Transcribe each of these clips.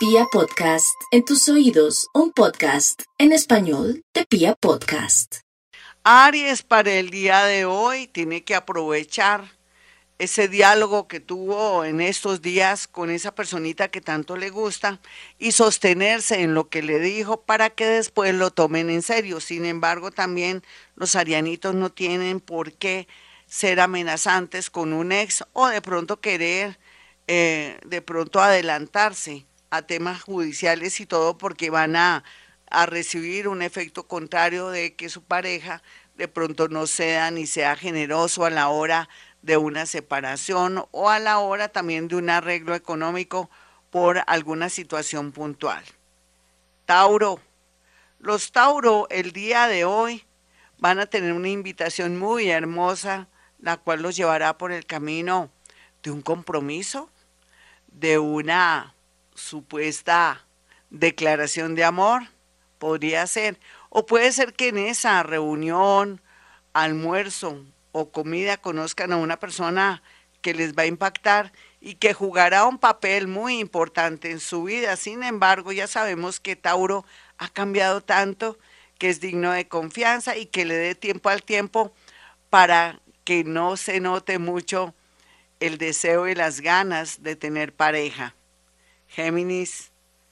Pia Podcast, en tus oídos, un podcast en español de Pia Podcast. Aries para el día de hoy tiene que aprovechar ese diálogo que tuvo en estos días con esa personita que tanto le gusta y sostenerse en lo que le dijo para que después lo tomen en serio. Sin embargo, también los arianitos no tienen por qué ser amenazantes con un ex o de pronto querer eh, de pronto adelantarse a temas judiciales y todo porque van a, a recibir un efecto contrario de que su pareja de pronto no sea ni sea generoso a la hora de una separación o a la hora también de un arreglo económico por alguna situación puntual. Tauro. Los Tauro el día de hoy van a tener una invitación muy hermosa, la cual los llevará por el camino de un compromiso, de una supuesta declaración de amor, podría ser, o puede ser que en esa reunión, almuerzo o comida conozcan a una persona que les va a impactar y que jugará un papel muy importante en su vida. Sin embargo, ya sabemos que Tauro ha cambiado tanto que es digno de confianza y que le dé tiempo al tiempo para que no se note mucho el deseo y las ganas de tener pareja. Géminis,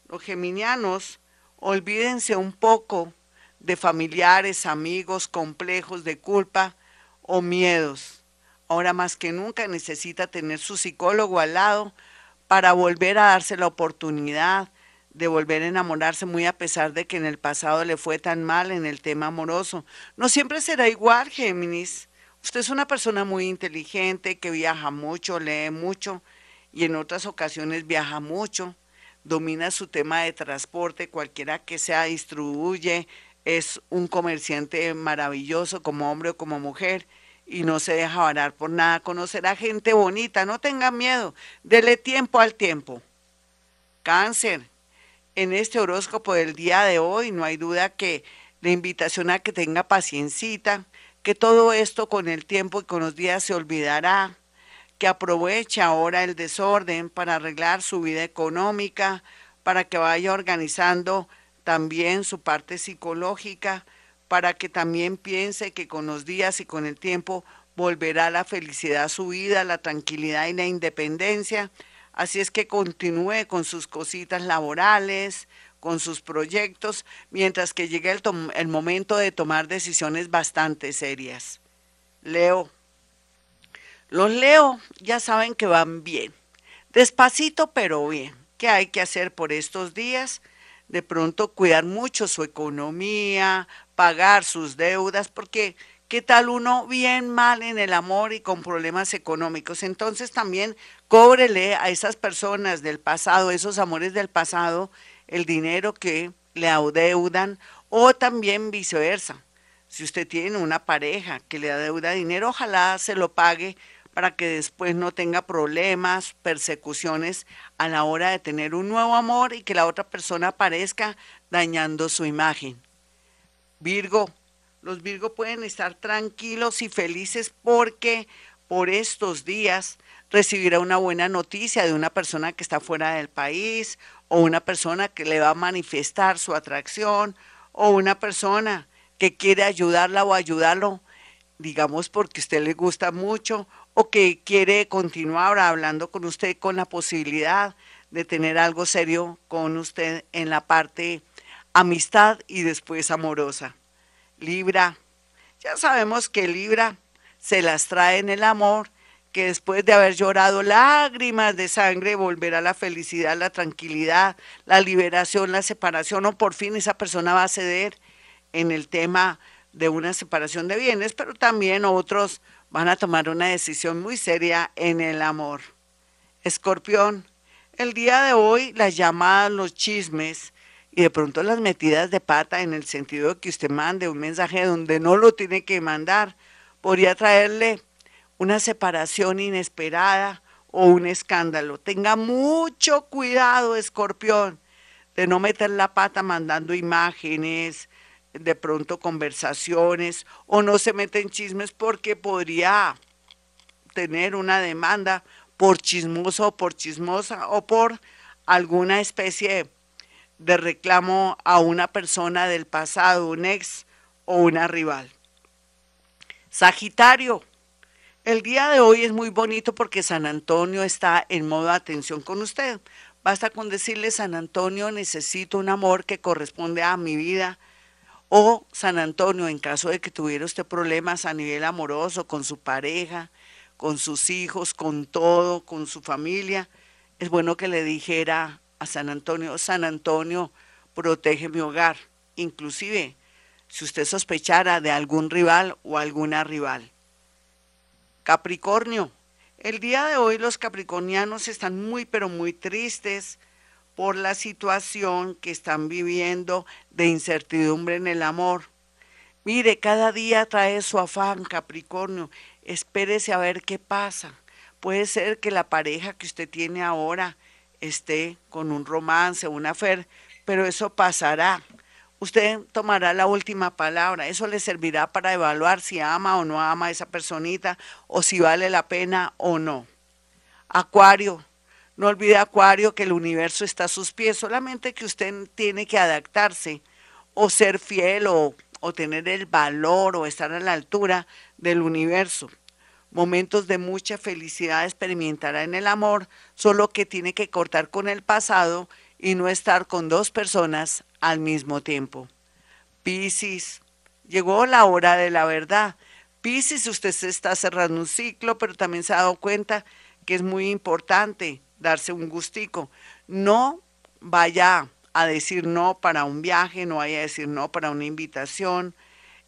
los geminianos, olvídense un poco de familiares, amigos, complejos de culpa o miedos. Ahora más que nunca necesita tener su psicólogo al lado para volver a darse la oportunidad de volver a enamorarse muy a pesar de que en el pasado le fue tan mal en el tema amoroso. No siempre será igual, Géminis. Usted es una persona muy inteligente, que viaja mucho, lee mucho y en otras ocasiones viaja mucho, domina su tema de transporte, cualquiera que sea, distribuye, es un comerciante maravilloso como hombre o como mujer y no se deja varar por nada. Conocerá gente bonita, no tenga miedo, dele tiempo al tiempo. Cáncer, en este horóscopo del día de hoy no hay duda que la invitación a que tenga paciencita, que todo esto con el tiempo y con los días se olvidará, que aproveche ahora el desorden para arreglar su vida económica, para que vaya organizando también su parte psicológica, para que también piense que con los días y con el tiempo volverá la felicidad a su vida, la tranquilidad y la independencia. Así es que continúe con sus cositas laborales, con sus proyectos, mientras que llegue el, el, momento de tomar decisiones bastante serias. Leo. Los Leo ya saben que van bien, despacito pero bien. ¿Qué hay que hacer por estos días? De pronto cuidar mucho su economía, pagar sus deudas, porque ¿qué tal uno bien mal en el amor y con problemas económicos? Entonces también cóbrele a esas personas del pasado, esos amores del pasado, el dinero que le adeudan o también viceversa. Si usted tiene una pareja que le adeuda dinero, ojalá se lo pague para que después no tenga problemas, persecuciones a la hora de tener un nuevo amor y que la otra persona aparezca dañando su imagen. Virgo, los Virgo pueden estar tranquilos y felices porque por estos días recibirá una buena noticia de una persona que está fuera del país o una persona que le va a manifestar su atracción o una persona que quiere ayudarla o ayudarlo, digamos porque a usted le gusta mucho o que quiere continuar hablando con usted con la posibilidad de tener algo serio con usted en la parte amistad y después amorosa. Libra, ya sabemos que Libra se las trae en el amor, que después de haber llorado lágrimas de sangre volverá la felicidad, la tranquilidad, la liberación, la separación, o por fin esa persona va a ceder en el tema de una separación de bienes, pero también otros van a tomar una decisión muy seria en el amor. Escorpión, el día de hoy las llamadas, los chismes y de pronto las metidas de pata en el sentido de que usted mande un mensaje donde no lo tiene que mandar, podría traerle una separación inesperada o un escándalo. Tenga mucho cuidado, escorpión, de no meter la pata mandando imágenes, de pronto conversaciones o no se mete en chismes porque podría tener una demanda por chismoso o por chismosa o por alguna especie de reclamo a una persona del pasado, un ex o una rival. Sagitario, el día de hoy es muy bonito porque San Antonio está en modo atención con usted. Basta con decirle, San Antonio, necesito un amor que corresponde a mi vida. O San Antonio, en caso de que tuviera usted problemas a nivel amoroso con su pareja, con sus hijos, con todo, con su familia, es bueno que le dijera a San Antonio, San Antonio, protege mi hogar. Inclusive, si usted sospechara de algún rival o alguna rival. Capricornio, el día de hoy los capricornianos están muy pero muy tristes por la situación que están viviendo de incertidumbre en el amor. Mire, cada día trae su afán, Capricornio. Espérese a ver qué pasa. Puede ser que la pareja que usted tiene ahora esté con un romance, una fer, pero eso pasará. Usted tomará la última palabra. Eso le servirá para evaluar si ama o no ama a esa personita o si vale la pena o no. Acuario. No olvide, Acuario, que el universo está a sus pies, solamente que usted tiene que adaptarse o ser fiel o, o tener el valor o estar a la altura del universo momentos de mucha felicidad experimentará en el amor, solo que tiene que cortar con el pasado y no estar con dos personas al mismo tiempo. Piscis, llegó la hora de la verdad. Piscis, usted se está cerrando un ciclo, pero también se ha dado cuenta que es muy importante darse un gustico. No vaya a decir no para un viaje, no vaya a decir no para una invitación,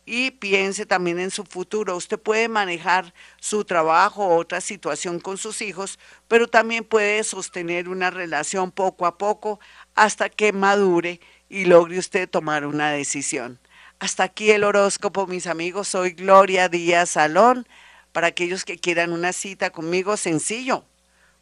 y piense también en su futuro. Usted puede manejar su trabajo o otra situación con sus hijos, pero también puede sostener una relación poco a poco hasta que madure y logre usted tomar una decisión. Hasta aquí el horóscopo, mis amigos. Soy Gloria Díaz Salón. Para aquellos que quieran una cita conmigo, sencillo.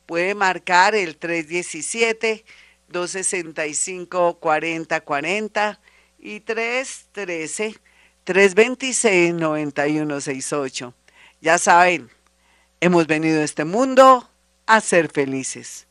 Puede marcar el 317 265 4040 y 313 326-9168. Ya saben, hemos venido a este mundo a ser felices.